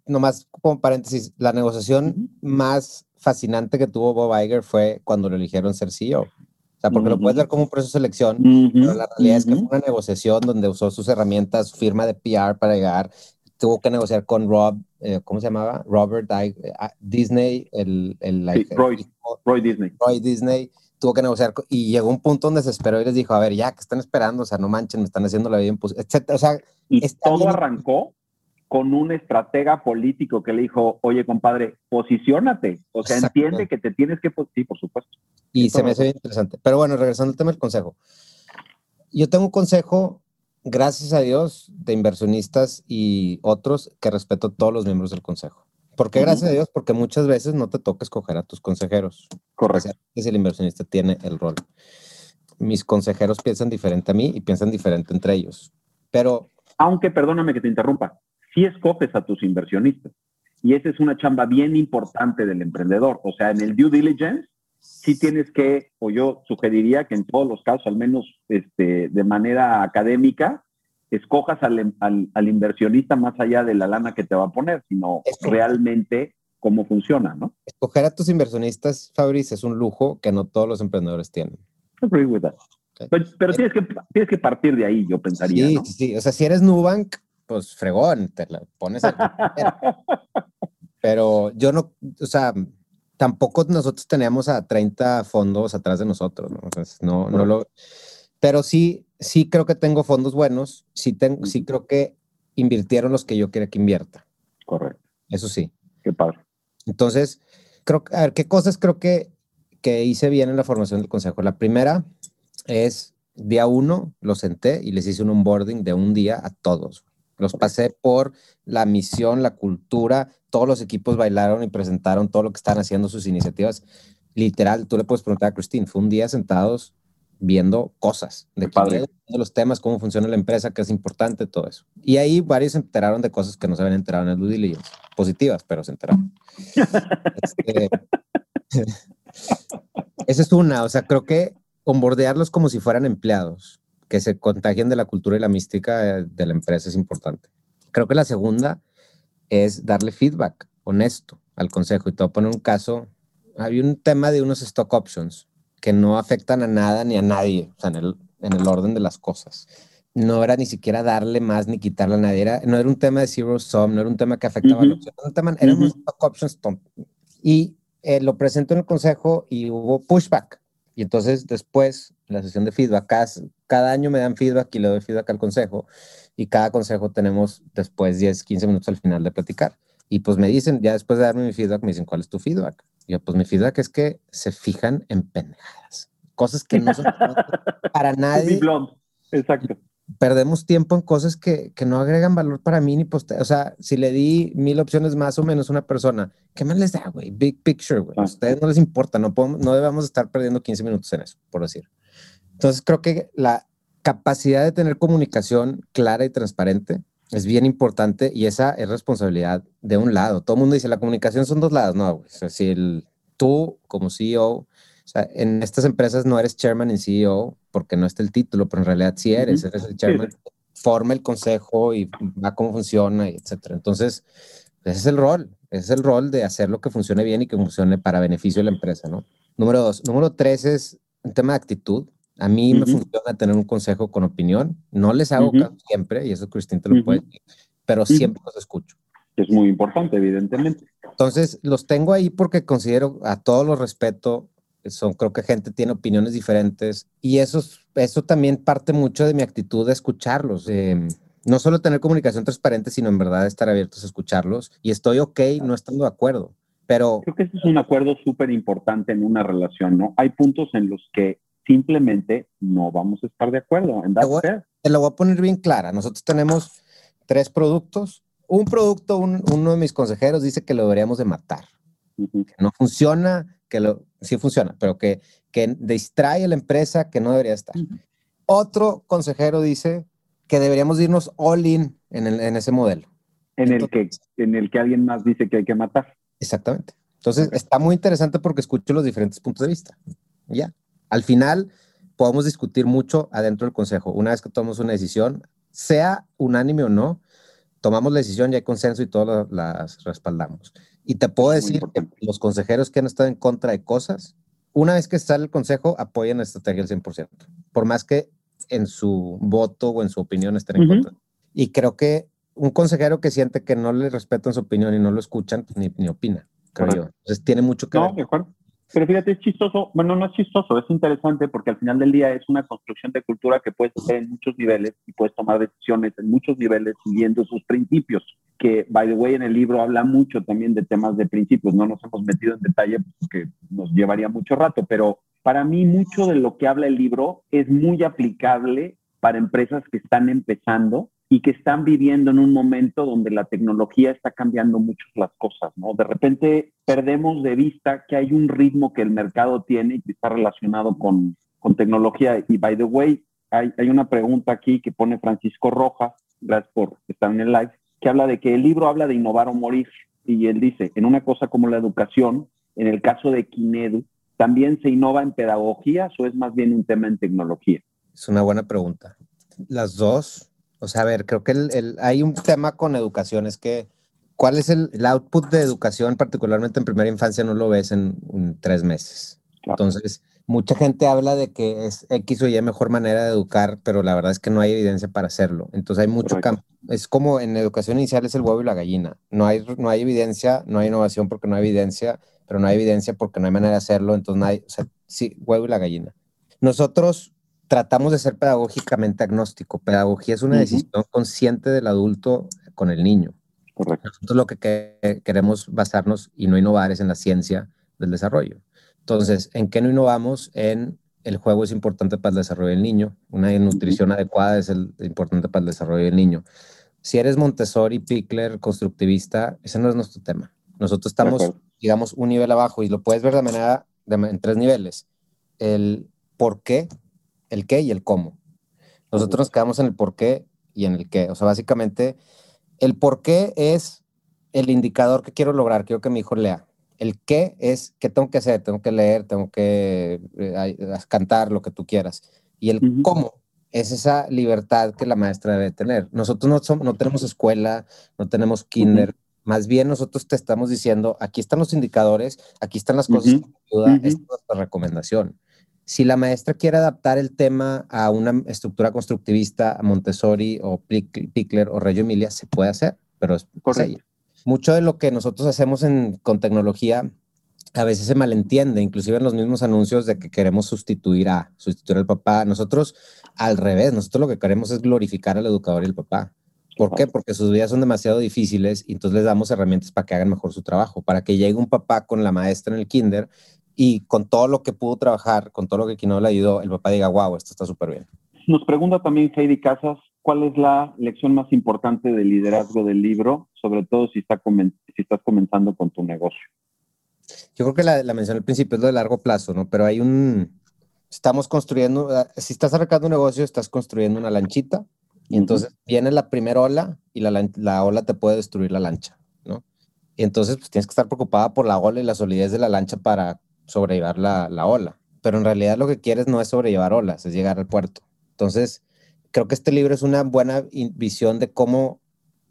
nomás como paréntesis, la negociación más fascinante que tuvo Bob Iger fue cuando lo eligieron ser CEO. O sea, porque lo puedes ver como un proceso de selección, pero la realidad es que fue una negociación donde usó sus herramientas, su firma de PR para llegar, tuvo que negociar con Rob, eh, ¿cómo se llamaba? Robert ah, Disney, el, el, Roy, Roy, Disney. Roy Disney tuvo que negociar y llegó un punto donde se esperó y les dijo, a ver, ya, que están esperando? O sea, no manchen, me están haciendo la vida imposible, etc. O sea, y todo arrancó con un estratega político que le dijo, oye, compadre, posiciónate. O sea, entiende que te tienes que... Sí, por supuesto. Y se me hace bien interesante. Pero bueno, regresando al tema del consejo. Yo tengo un consejo, gracias a Dios, de inversionistas y otros que respeto a todos los miembros del consejo. ¿Por qué gracias a Dios? Porque muchas veces no te toca escoger a tus consejeros. Correcto. Si el inversionista tiene el rol. Mis consejeros piensan diferente a mí y piensan diferente entre ellos. Pero... Aunque, perdóname que te interrumpa, si escoges a tus inversionistas. Y esa es una chamba bien importante del emprendedor. O sea, en el due diligence, sí tienes que, o yo sugeriría que en todos los casos, al menos este, de manera académica, escojas al, al, inversionista más allá de la lana que te va a poner, sino realmente cómo funciona, ¿no? Escoger a tus inversionistas, Fabrice, es un lujo que no todos los emprendedores tienen. Agree with that. Pero, tienes, que, tienes que partir de ahí, yo pensaría. Sí, sí. O sea, si eres Nubank, pues fregón, te la pones Pero yo no, o sea, tampoco nosotros teníamos a 30 fondos atrás de nosotros, ¿no? No, no lo... Pero sí, sí creo que tengo fondos buenos, sí, tengo, sí creo que invirtieron los que yo quería que invierta. Correcto. Eso sí. Qué padre. Entonces, creo a ver, ¿qué cosas creo que, que hice bien en la formación del consejo? La primera es, día uno, lo senté y les hice un onboarding de un día a todos. Los pasé por la misión, la cultura, todos los equipos bailaron y presentaron todo lo que están haciendo, sus iniciativas. Literal, tú le puedes preguntar a Christine, fue un día sentados viendo cosas, de, de los temas, cómo funciona la empresa, qué es importante, todo eso. Y ahí varios se enteraron de cosas que no se habían enterado en el due diligence, positivas, pero se enteraron. este, esa es una, o sea, creo que bombardearlos como si fueran empleados que se contagien de la cultura y la mística de la empresa es importante. Creo que la segunda es darle feedback honesto al consejo. Y te voy a poner un caso. Había un tema de unos stock options que no afectan a nada ni a nadie, o sea, en el, en el orden de las cosas. No era ni siquiera darle más ni quitarle a nadie. Era, no era un tema de zero sum, no era un tema que afectaba a la opción. Era un tema, eran unos stock options Y eh, lo presento en el consejo y hubo pushback. Y entonces después, la sesión de feedback, cada, año me dan feedback y le doy feedback al consejo. Y cada consejo tenemos después 10, 15 minutos al final de platicar. Y pues me dicen, ya después de darme mi feedback, me dicen, ¿cuál es tu feedback? Y yo, pues mi feedback es que se fijan en pendejadas. Cosas que no son para nadie. Exacto perdemos tiempo en cosas que, que, no agregan valor para mí ni poste O sea, si le di mil opciones más o menos a una persona, ¿qué más les da, güey? Big picture, güey. A ustedes no les importa, no, podemos, no debemos estar perdiendo 15 minutos en eso, por decir. Entonces, creo que la capacidad de tener comunicación clara y transparente es bien importante y esa es responsabilidad de un lado. Todo el mundo dice, la comunicación son dos lados. No, güey. O sea, si el, tú como CEO o sea, en estas empresas no eres chairman y CEO porque no está el título, pero en realidad sí eres, eres el chairman, forma el consejo y va cómo funciona, y etcétera. Entonces, ese es el rol, ese es el rol de hacer lo que funcione bien y que funcione para beneficio de la empresa, ¿no? Número dos. Número tres es un tema de actitud. A mí me funciona tener un consejo con opinión. No les hago caso siempre, y eso Cristín te lo puede decir, pero siempre los escucho. Es muy importante, evidentemente. Entonces, los tengo ahí porque considero a todos los respeto, son, creo que gente tiene opiniones diferentes y eso, eso también parte mucho de mi actitud de escucharlos. no solo tener comunicación transparente, sino en verdad estar abiertos a escucharlos. Y estoy ok no estando de acuerdo, pero... Creo que este es un acuerdo súper importante en una relación, ¿no? Hay puntos en los que simplemente no vamos a estar de acuerdo. te lo voy a poner bien clara. Nosotros tenemos tres productos. Un producto, uno de mis consejeros dice que lo deberíamos de matar. Que no funciona, que lo, sí funciona, pero que, que distrae a la empresa que no debería estar. Otro consejero dice que deberíamos irnos all in en, en ese modelo. En el, que, en el que alguien más dice que hay que matar. Exactamente. Entonces, está muy interesante porque escucho los diferentes puntos de vista. Ya. Al final, podemos discutir mucho adentro del consejo. Una vez que tomamos una decisión, sea unánime o no, tomamos la decisión y hay consenso y todos las respaldamos. Y te puedo decir que los consejeros que han estado en contra de cosas, una vez que sale el consejo, apoyan la estrategia al 100%, por más que en su voto o en su opinión estén en contra. Y creo que un consejero que siente que no le respetan su opinión y no lo escuchan, pues, ni, ni opina, creo yo. Entonces tiene mucho que no, ver. De acuerdo. Pero fíjate, es chistoso, bueno, no es chistoso, es interesante porque al final del día es una construcción de cultura que puedes hacer en muchos niveles y puedes tomar decisiones en muchos niveles siguiendo sus principios, que, by the way, en el libro habla mucho también de temas de principios, no nos hemos metido en detalle porque nos llevaría mucho rato, pero para mí mucho de lo que habla el libro es muy aplicable para empresas que están empezando y que están viviendo en un momento donde la tecnología está cambiando mucho las cosas, ¿no? De repente perdemos de vista que hay un ritmo que el mercado tiene y que está relacionado con, con tecnología. Y by the way, hay, hay, una pregunta aquí que pone Francisco Rojas, gracias por estar en el live, que habla de que el libro habla de innovar o morir. Y él dice, en una cosa como la educación, en el caso de Kinedu, ¿también se innova en pedagogías o es más bien un tema en tecnología? Es una buena pregunta. Las dos o sea, a ver, creo que el, hay un tema con educación, es que ¿cuál es el, output de educación, particularmente en primera infancia, no lo ves en, tres meses? Entonces, mucha gente habla de que es X o Y mejor manera de educar, pero la verdad es que no hay evidencia para hacerlo. Entonces hay mucho campo. Es como en educación inicial es el huevo y la gallina. No hay, no hay evidencia, no hay innovación porque no hay evidencia, pero no hay evidencia porque no hay manera de hacerlo. Entonces no hay, o sea, sí, huevo y la gallina. Nosotros tratamos de ser pedagógicamente agnóstico. Pedagogía es una decisión consciente del adulto con el niño. Correcto. Nosotros lo que, queremos basarnos y no innovar es en la ciencia del desarrollo. Entonces, ¿en qué no innovamos? En el juego es importante para el desarrollo del niño. Una nutrición adecuada es el, importante para el desarrollo del niño. Si eres Montessori, Pickler, constructivista, ese no es nuestro tema. Nosotros estamos, digamos, un nivel abajo y lo puedes ver de manera de, en tres niveles. El por qué el qué y el cómo. Nosotros nos quedamos en el por qué y en el qué. O sea, básicamente, el por qué es el indicador que quiero lograr, quiero que mi hijo lea. El qué es qué tengo que hacer, tengo que leer, tengo que eh, cantar, lo que tú quieras. Y el cómo es esa libertad que la maestra debe tener. Nosotros no, somos, no tenemos escuela, no tenemos kinder. Más bien nosotros te estamos diciendo, aquí están los indicadores, aquí están las cosas que te ayudan, esta es nuestra recomendación si la maestra quiere adaptar el tema a una estructura constructivista, a Montessori o Pickler o Reggio Emilia, se puede hacer, pero es Correcto. mucho de lo que nosotros hacemos con tecnología a veces se malentiende, inclusive en los mismos anuncios de que queremos sustituir a, sustituir al papá. Nosotros, al revés, nosotros lo que queremos es glorificar al educador y al papá. ¿Por qué? Porque sus vidas son demasiado difíciles y entonces les damos herramientas para que hagan mejor su trabajo, para que llegue un papá con la maestra en el kinder y con todo lo que pudo trabajar, con todo lo que Quino le ayudó, el papá diga, wow, esto está súper bien. Nos pregunta también Heidi Casas, ¿cuál es la lección más importante del liderazgo del libro, sobre todo si, está si estás comenzando con tu negocio? Yo creo que la, la mencioné al principio, es lo de largo plazo, ¿no? Pero hay un, estamos construyendo, ah, si estás arrancando un negocio, estás construyendo una lanchita y entonces viene la primera ola y la, la ola te puede destruir la lancha, ¿no? Y entonces pues, tienes que estar preocupada por la ola y la solidez de la lancha para sobrellevar la, la ola. Pero en realidad lo que quieres no es sobrellevar olas, es llegar al puerto. Entonces, creo que este libro es una buena visión de cómo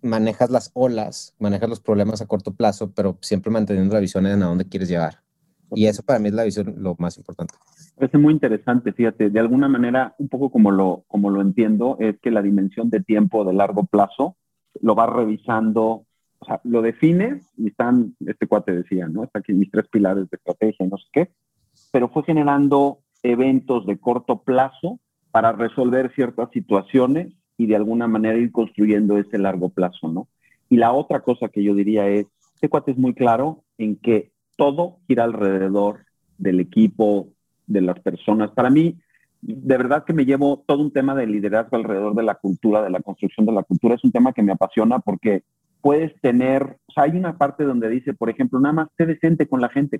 manejas las olas, manejas los problemas a corto plazo, pero siempre manteniendo la visión en a dónde quieres llevar. Y eso para mí es la visión lo más importante. Parece muy interesante, fíjate, de alguna manera, un poco como lo, como lo entiendo, es que la dimensión de tiempo de largo plazo lo vas revisando o sea, lo defines y están, este cuate decía, ¿no? Está aquí mis tres pilares de estrategia no sé qué, pero fue generando eventos de corto plazo para resolver ciertas situaciones y de alguna manera ir construyendo ese largo plazo, ¿no? Y la otra cosa que yo diría es, este cuate es muy claro en que todo gira alrededor del equipo, de las personas. Para mí, de verdad que me llevo todo un tema de liderazgo alrededor de la cultura, de la construcción de la cultura. Es un tema que me apasiona porque puedes tener, o sea, hay una parte donde dice, por ejemplo, nada más sé decente con la gente.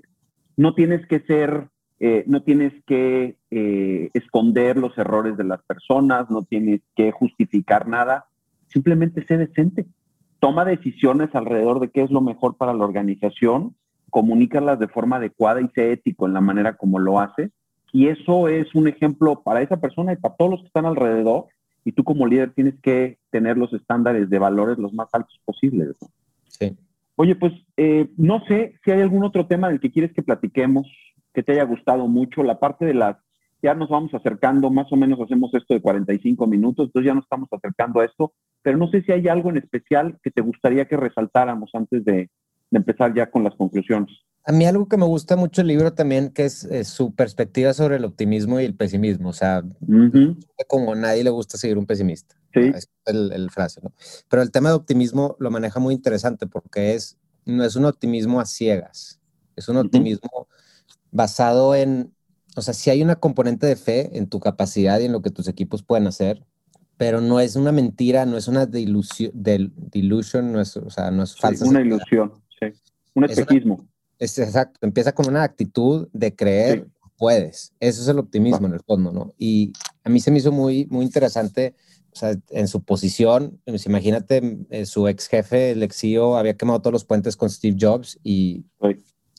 No tienes que ser, eh, no tienes que eh, esconder los errores de las personas, no tienes que justificar nada, simplemente sé decente. Toma decisiones alrededor de qué es lo mejor para la organización, comunícalas de forma adecuada y sé ético en la manera como lo haces. y eso es un ejemplo para esa persona y para todos los que están alrededor. Y tú como líder tienes que tener los estándares de valores los más altos posibles. Sí. Oye, pues eh, no sé si hay algún otro tema del que quieres que platiquemos, que te haya gustado mucho. La parte de las, ya nos vamos acercando, más o menos hacemos esto de 45 minutos, entonces ya nos estamos acercando a esto, pero no sé si hay algo en especial que te gustaría que resaltáramos antes de, de empezar ya con las conclusiones. A mí algo que me gusta mucho el libro también, que es, su perspectiva sobre el optimismo y el pesimismo. O sea, como a nadie le gusta seguir un pesimista. Sí. Es el, frase, ¿no? Pero el tema de optimismo lo maneja muy interesante porque es, no es un optimismo a ciegas, es un optimismo basado en, o sea, si hay una componente de fe en tu capacidad y en lo que tus equipos pueden hacer, pero no es una mentira, no es una delusión, del, delusion, no es, o sea, no es falsa. una ilusión, sí. Un espejismo. Es exacto, empieza con una actitud de creer puedes. Eso es el optimismo en el fondo, ¿no? Y a mí se me hizo muy, muy interesante, o sea, en su posición, pues, imagínate, eh, su ex jefe, el ex CEO, había quemado todos los puentes con Steve Jobs y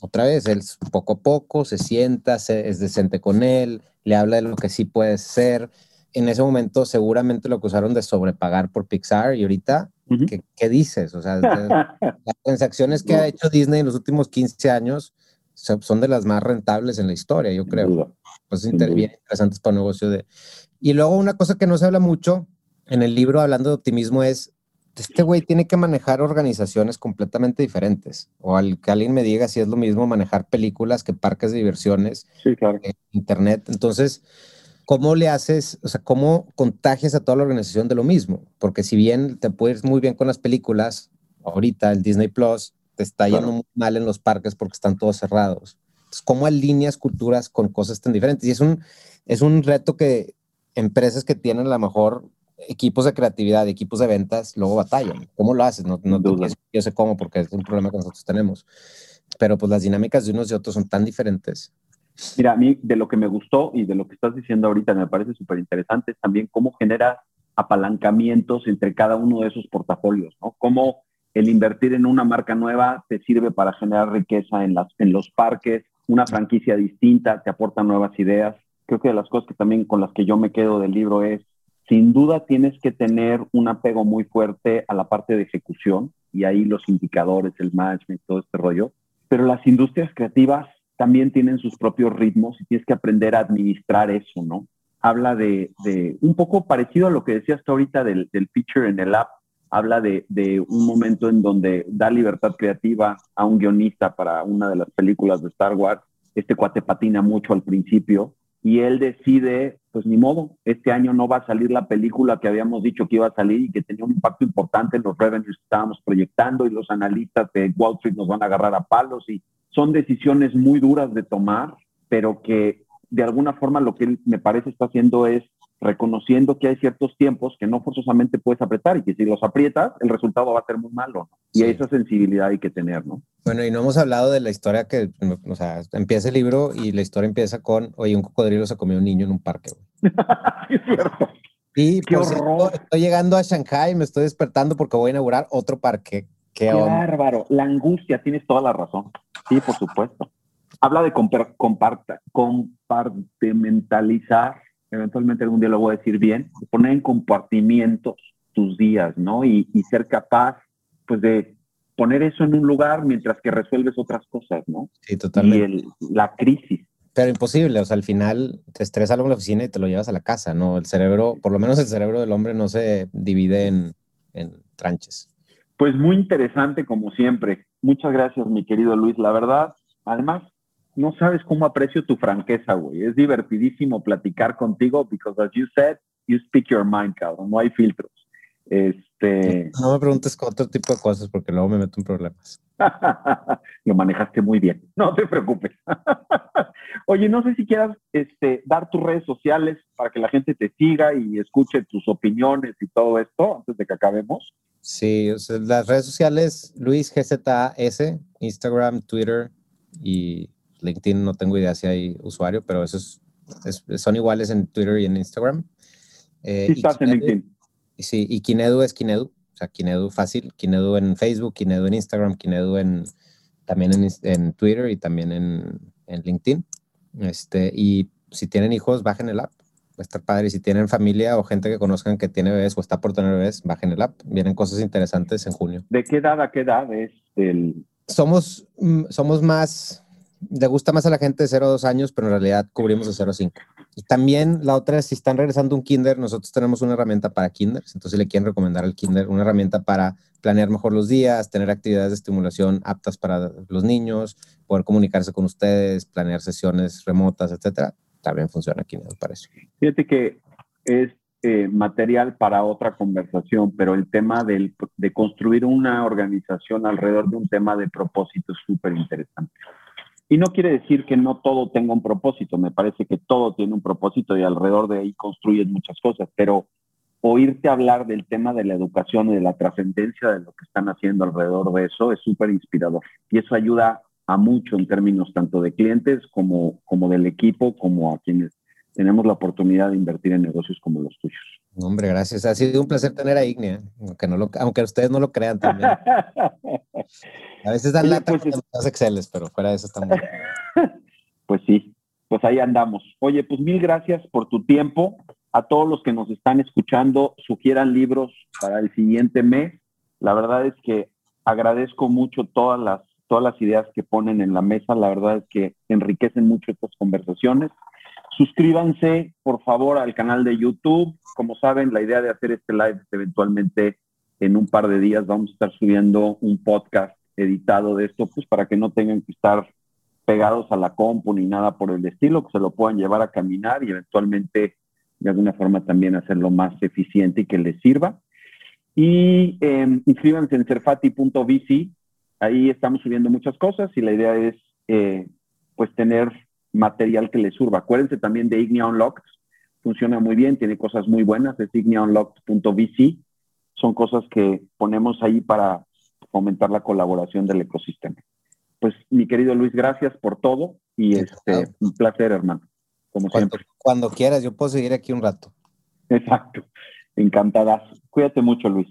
otra vez, él poco a poco se sienta, se, es decente con él, le habla de lo que sí puede ser. En ese momento seguramente lo acusaron de sobrepagar por Pixar y ahorita ¿Qué, dices? O sea, las transacciones que ha hecho Disney en los últimos 15 años son de las más rentables en la historia, yo creo. Pues bien interesantes para el negocio de... Y luego una cosa que no se habla mucho en el libro hablando de optimismo es, este güey tiene que manejar organizaciones completamente diferentes. O al que alguien me diga si es lo mismo manejar películas que parques de diversiones, sí, claro. internet. Entonces, ¿cómo le haces, o sea, cómo contagias a toda la organización de lo mismo? Porque si bien te puedes muy bien con las películas, ahorita el Disney Plus te está yendo muy mal en los parques porque están todos cerrados. Entonces, ¿cómo alineas culturas con cosas tan diferentes? Y es un, es un reto que empresas que tienen a lo mejor equipos de creatividad, equipos de ventas, luego batallan. ¿Cómo lo haces? No, no yo sé cómo porque es un problema que nosotros tenemos. Pero pues las dinámicas de unos y otros son tan diferentes Mira, a mí de lo que me gustó y de lo que estás diciendo ahorita me parece súper interesante es también cómo genera apalancamientos entre cada uno de esos portafolios, ¿no? Cómo el invertir en una marca nueva te sirve para generar riqueza en, las, en los parques, una franquicia distinta te aporta nuevas ideas. Creo que de las cosas que también con las que yo me quedo del libro es, sin duda tienes que tener un apego muy fuerte a la parte de ejecución y ahí los indicadores, el management, todo este rollo. Pero las industrias creativas también tienen sus propios ritmos y tienes que aprender a administrar eso, ¿no? Habla de, un poco parecido a lo que decías tú ahorita del, del feature en el app, habla de, de, un momento en donde da libertad creativa a un guionista para una de las películas de Star Wars. Este cuate patina mucho al principio y él decide, pues ni modo, este año no va a salir la película que habíamos dicho que iba a salir y que tenía un impacto importante en los revenues que estábamos proyectando y los analistas de Wall Street nos van a agarrar a palos y son decisiones muy duras de tomar, pero que de alguna forma lo que él me parece está haciendo es reconociendo que hay ciertos tiempos que no forzosamente puedes apretar y que si los aprietas, el resultado va a ser muy malo. Y esa sensibilidad hay que tener, ¿no? Bueno, y no hemos hablado de la historia que, o sea, empieza el libro y la historia empieza con, oye, un cocodrilo se comió un niño en un parque. es cierto. Y Qué horror. estoy llegando a Shanghai, me estoy despertando porque voy a inaugurar otro parque. Qué, bárbaro. La angustia, tienes toda la razón. Sí, por supuesto. Habla de compartimentalizar, eventualmente algún día lo voy a decir bien, poner en compartimientos tus días, ¿no? Y, ser capaz, pues, de poner eso en un lugar mientras que resuelves otras cosas, ¿no? Sí, totalmente. Y la crisis. Pero imposible, o sea, al final te estresa algo en la oficina y te lo llevas a la casa, ¿no? El cerebro, por lo menos el cerebro del hombre no se divide en, en tranches. Pues muy interesante como siempre. Muchas gracias, mi querido Luis. La verdad, además, no sabes cómo aprecio tu franqueza, güey. Es divertidísimo platicar contigo because as you said, you speak your mind, cabrón. No hay filtros. Este... No me preguntes con otro tipo de cosas porque luego me meto en problemas. Lo manejaste muy bien. No te preocupes. Oye, no sé si quieras este, dar tus redes sociales para que la gente te siga y escuche tus opiniones y todo esto antes de que acabemos. Sí, las redes sociales, Luis GZS, Instagram, Twitter y LinkedIn, no tengo idea si hay usuario, pero esos son iguales en Twitter y en Instagram. Eh, sí, estás en LinkedIn. Sí, y Kinedu es Kinedu, o sea, Kinedu fácil, Kinedu en Facebook, Kinedu en Instagram, Kinedu en, también en, en Twitter y también en, en LinkedIn. Este, y si tienen hijos, bajen el app. Estar padre. Y si tienen familia o gente que conozcan que tiene bebés o está por tener bebés, bajen el app. Vienen cosas interesantes en junio. ¿De qué edad a qué edad es el...? Somos, mm, somos más, le gusta más a la gente de 0 a 2 años, pero en realidad cubrimos de 0 a 5. Y también la otra es, si están regresando un kinder, nosotros tenemos una herramienta para kinders. Entonces, si le quieren recomendar al kinder una herramienta para planear mejor los días, tener actividades de estimulación aptas para los niños, poder comunicarse con ustedes, planear sesiones remotas, etcétera, también funciona aquí, me parece. Fíjate que es eh, material para otra conversación, pero el tema del, de construir una organización alrededor de un tema de propósito es súper interesante. Y no quiere decir que no todo tenga un propósito, me parece que todo tiene un propósito y alrededor de ahí construyes muchas cosas, pero oírte hablar del tema de la educación y de la trascendencia de lo que están haciendo alrededor de eso es súper inspirador. Y eso ayuda a mucho en términos tanto de clientes como, como del equipo, como a quienes tenemos la oportunidad de invertir en negocios como los tuyos. Hombre, gracias. Ha sido un placer tener a Ignea, aunque, no lo, aunque ustedes no lo crean también. A veces dan lata pues, con los Exceles, pero fuera de eso estamos. Pues sí, pues ahí andamos. Oye, pues mil gracias por tu tiempo. A todos los que nos están escuchando, sugieran libros para el siguiente mes. La verdad es que agradezco mucho todas las todas las ideas que ponen en la mesa. La verdad es que enriquecen mucho estas conversaciones. Suscríbanse, por favor, al canal de YouTube. Como saben, la idea de hacer este live es eventualmente en un par de días vamos a estar subiendo un podcast editado de esto, pues para que no tengan que estar pegados a la compu ni nada por el estilo, que se lo puedan llevar a caminar y eventualmente de alguna forma también hacerlo más eficiente y que les sirva. Y eh, inscríbanse en cerfati.vc, Ahí estamos subiendo muchas cosas y la idea es eh, pues tener material que les sirva. Acuérdense también de Ignea Unlocked. Funciona muy bien, tiene cosas muy buenas. Es igneaunlocked.vc. Son cosas que ponemos ahí para fomentar la colaboración del ecosistema. Pues mi querido Luis, gracias por todo y este, un placer, hermano. Como cuando, siempre. Cuando quieras, yo puedo seguir aquí un rato. Exacto. Encantadas. Cuídate mucho, Luis.